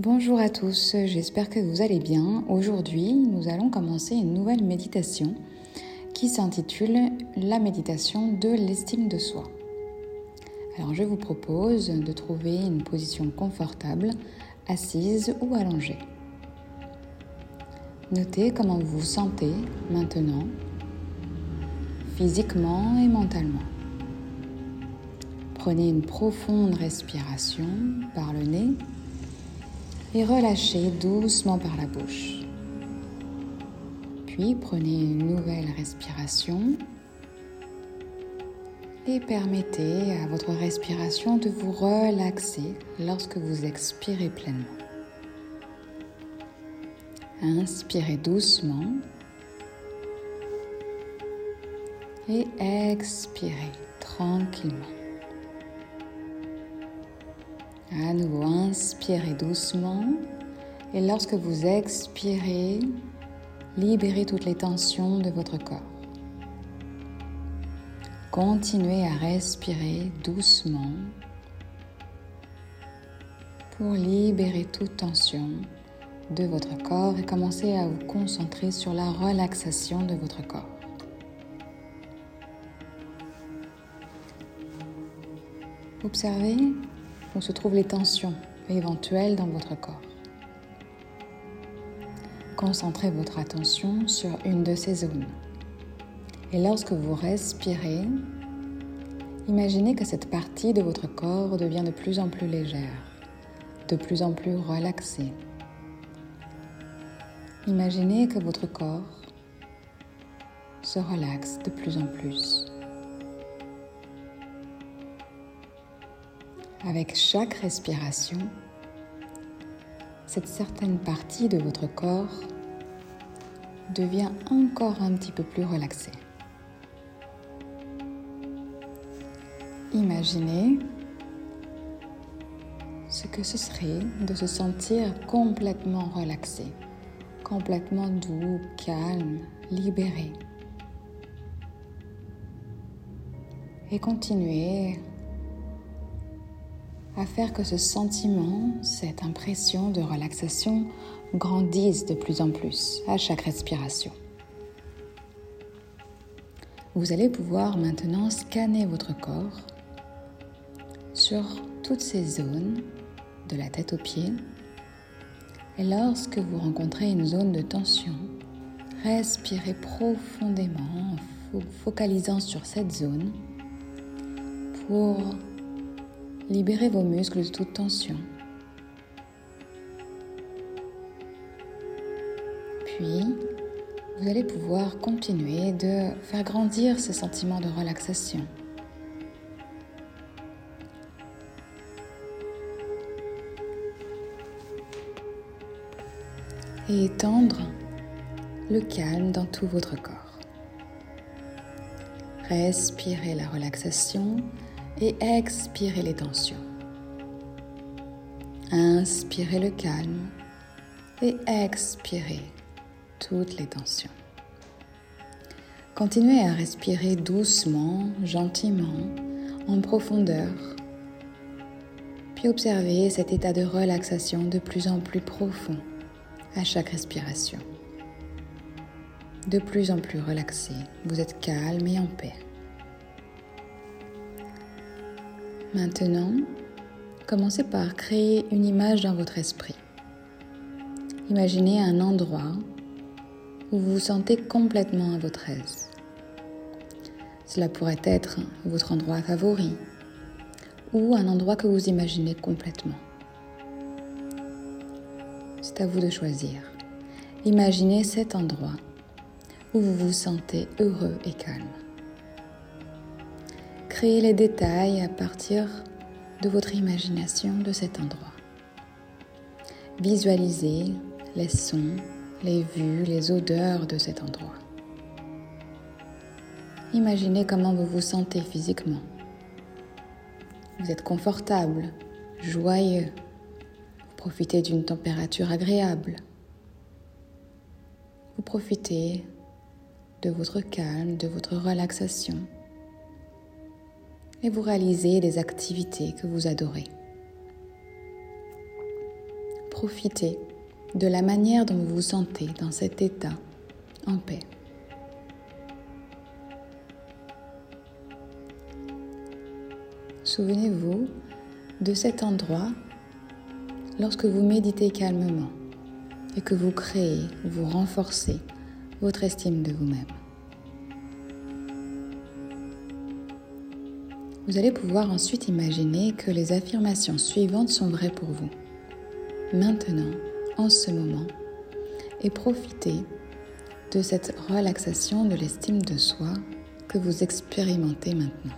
Bonjour à tous, j'espère que vous allez bien. Aujourd'hui, nous allons commencer une nouvelle méditation qui s'intitule La méditation de l'estime de soi. Alors je vous propose de trouver une position confortable, assise ou allongée. Notez comment vous vous sentez maintenant, physiquement et mentalement. Prenez une profonde respiration par le nez et relâchez doucement par la bouche. Puis prenez une nouvelle respiration et permettez à votre respiration de vous relaxer lorsque vous expirez pleinement. Inspirez doucement et expirez tranquillement. À nouveau, inspirez doucement. Et lorsque vous expirez, libérez toutes les tensions de votre corps. Continuez à respirer doucement pour libérer toute tension de votre corps et commencer à vous concentrer sur la relaxation de votre corps. Observez où se trouvent les tensions éventuelles dans votre corps. Concentrez votre attention sur une de ces zones. Et lorsque vous respirez, imaginez que cette partie de votre corps devient de plus en plus légère, de plus en plus relaxée. Imaginez que votre corps se relaxe de plus en plus. Avec chaque respiration, cette certaine partie de votre corps devient encore un petit peu plus relaxée. Imaginez ce que ce serait de se sentir complètement relaxé, complètement doux, calme, libéré. Et continuez à faire que ce sentiment, cette impression de relaxation grandisse de plus en plus à chaque respiration. Vous allez pouvoir maintenant scanner votre corps sur toutes ces zones, de la tête aux pieds. Et lorsque vous rencontrez une zone de tension, respirez profondément en focalisant sur cette zone pour Libérez vos muscles de toute tension. Puis, vous allez pouvoir continuer de faire grandir ce sentiment de relaxation. Et étendre le calme dans tout votre corps. Respirez la relaxation et expirez les tensions. Inspirez le calme et expirez toutes les tensions. Continuez à respirer doucement, gentiment, en profondeur, puis observez cet état de relaxation de plus en plus profond à chaque respiration. De plus en plus relaxé, vous êtes calme et en paix. Maintenant, commencez par créer une image dans votre esprit. Imaginez un endroit où vous vous sentez complètement à votre aise. Cela pourrait être votre endroit favori ou un endroit que vous imaginez complètement. C'est à vous de choisir. Imaginez cet endroit où vous vous sentez heureux et calme. Créez les détails à partir de votre imagination de cet endroit. Visualisez les sons, les vues, les odeurs de cet endroit. Imaginez comment vous vous sentez physiquement. Vous êtes confortable, joyeux, vous profitez d'une température agréable. Vous profitez de votre calme, de votre relaxation et vous réalisez des activités que vous adorez. profitez de la manière dont vous vous sentez dans cet état en paix. Souvenez-vous de cet endroit lorsque vous méditez calmement et que vous créez, vous renforcez votre estime de vous-même. Vous allez pouvoir ensuite imaginer que les affirmations suivantes sont vraies pour vous. Maintenant, en ce moment, et profitez de cette relaxation de l'estime de soi que vous expérimentez maintenant.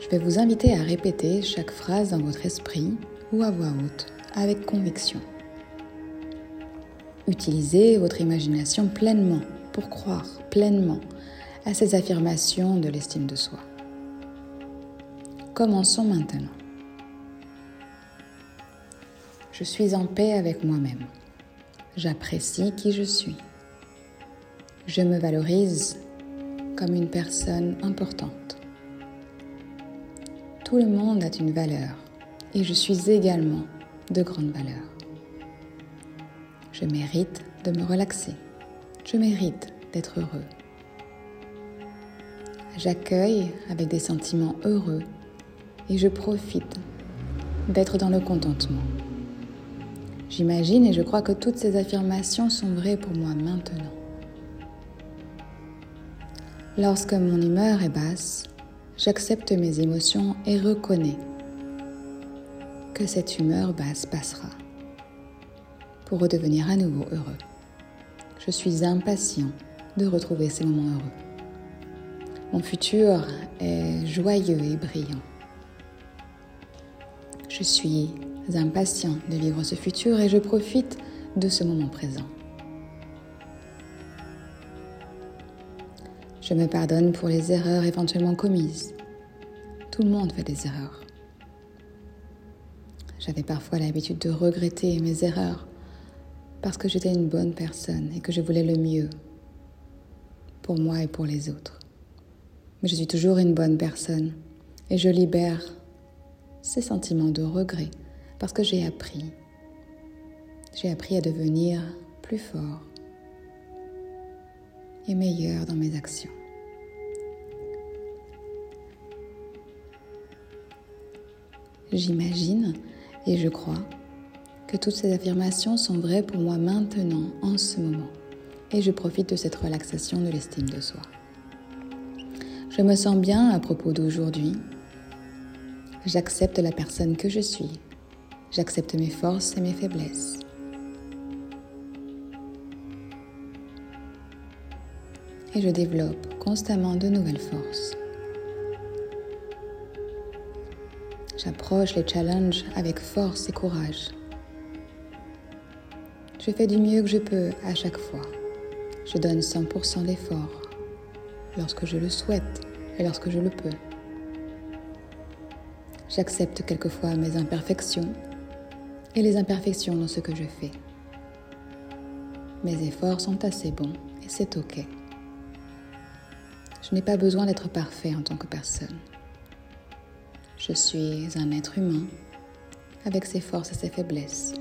Je vais vous inviter à répéter chaque phrase dans votre esprit ou à voix haute avec conviction. Utilisez votre imagination pleinement pour croire pleinement à ces affirmations de l'estime de soi. Commençons maintenant. Je suis en paix avec moi-même. J'apprécie qui je suis. Je me valorise comme une personne importante. Tout le monde a une valeur et je suis également de grande valeur. Je mérite de me relaxer. Je mérite d'être heureux. J'accueille avec des sentiments heureux et je profite d'être dans le contentement. J'imagine et je crois que toutes ces affirmations sont vraies pour moi maintenant. Lorsque mon humeur est basse, j'accepte mes émotions et reconnais que cette humeur basse passera pour redevenir à nouveau heureux. Je suis impatient de retrouver ces moments heureux. Mon futur est joyeux et brillant. Je suis impatient de vivre ce futur et je profite de ce moment présent. Je me pardonne pour les erreurs éventuellement commises. Tout le monde fait des erreurs. J'avais parfois l'habitude de regretter mes erreurs parce que j'étais une bonne personne et que je voulais le mieux pour moi et pour les autres. Mais je suis toujours une bonne personne et je libère ces sentiments de regret parce que j'ai appris. J'ai appris à devenir plus fort et meilleur dans mes actions. J'imagine et je crois que toutes ces affirmations sont vraies pour moi maintenant, en ce moment, et je profite de cette relaxation de l'estime de soi. Je me sens bien à propos d'aujourd'hui. J'accepte la personne que je suis. J'accepte mes forces et mes faiblesses. Et je développe constamment de nouvelles forces. J'approche les challenges avec force et courage. Je fais du mieux que je peux à chaque fois. Je donne 100% d'effort lorsque je le souhaite et lorsque je le peux. J'accepte quelquefois mes imperfections et les imperfections dans ce que je fais. Mes efforts sont assez bons et c'est OK. Je n'ai pas besoin d'être parfait en tant que personne. Je suis un être humain avec ses forces et ses faiblesses.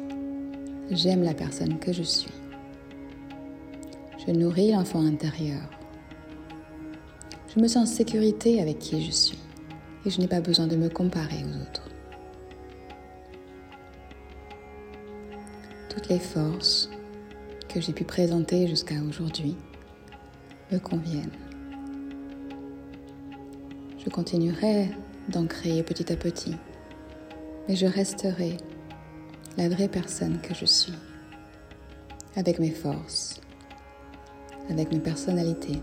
J'aime la personne que je suis. Je nourris l'enfant intérieur. Je me sens en sécurité avec qui je suis et je n'ai pas besoin de me comparer aux autres. Toutes les forces que j'ai pu présenter jusqu'à aujourd'hui me conviennent. Je continuerai d'en créer petit à petit, mais je resterai la vraie personne que je suis, avec mes forces, avec mes personnalités,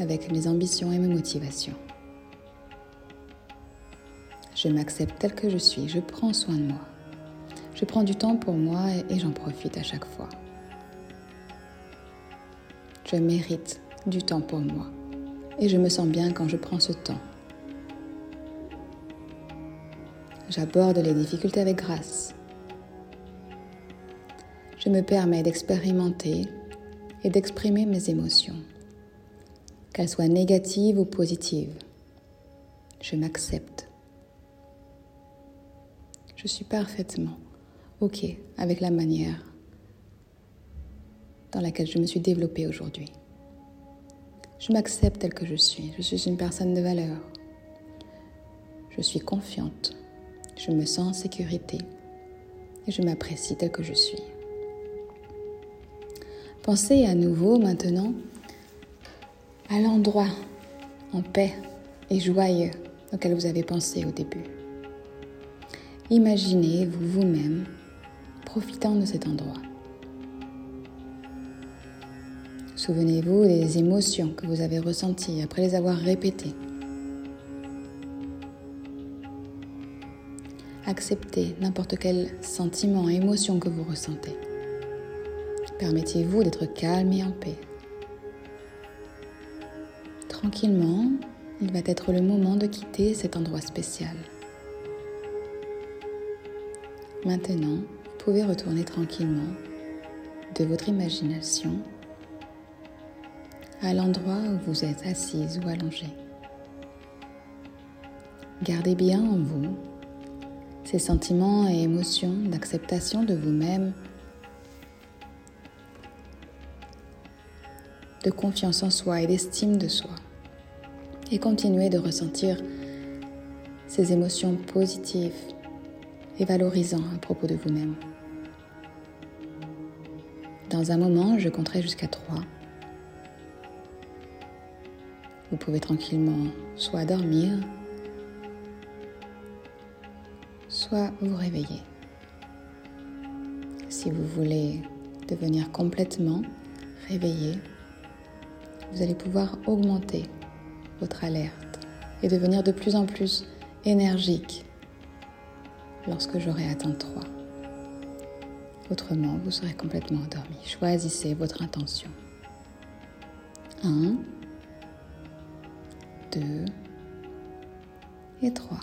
avec mes ambitions et mes motivations. Je m'accepte tel que je suis, je prends soin de moi. Je prends du temps pour moi et j'en profite à chaque fois. Je mérite du temps pour moi et je me sens bien quand je prends ce temps. J'aborde les difficultés avec grâce je me permets d'expérimenter et d'exprimer mes émotions, qu'elles soient négatives ou positives. Je m'accepte. Je suis parfaitement OK avec la manière dans laquelle je me suis développée aujourd'hui. Je m'accepte telle que je suis. Je suis une personne de valeur. Je suis confiante. Je me sens en sécurité. Et je m'apprécie telle que je suis. Pensez à nouveau maintenant à l'endroit en paix et joyeux auquel vous avez pensé au début. Imaginez-vous vous-même profitant de cet endroit. Souvenez-vous des émotions que vous avez ressenties après les avoir répétées. Acceptez n'importe quel sentiment, émotion que vous ressentez. Permettez-vous d'être calme et en paix. Tranquillement, il va être le moment de quitter cet endroit spécial. Maintenant, vous pouvez retourner tranquillement de votre imagination à l'endroit où vous êtes assise ou allongée. Gardez bien en vous ces sentiments et émotions d'acceptation de vous-même, de confiance en soi et d'estime de soi. Et continuez de ressentir ces émotions positives et valorisantes à propos de vous-même. Dans un moment, je compterai jusqu'à 3. Vous pouvez tranquillement soit dormir, soit vous réveiller. Si vous voulez devenir complètement réveillé, vous allez pouvoir augmenter votre alerte et devenir de plus en plus énergique lorsque j'aurai atteint 3. Autrement, vous serez complètement endormi. Choisissez votre intention. 1, 2 et 3.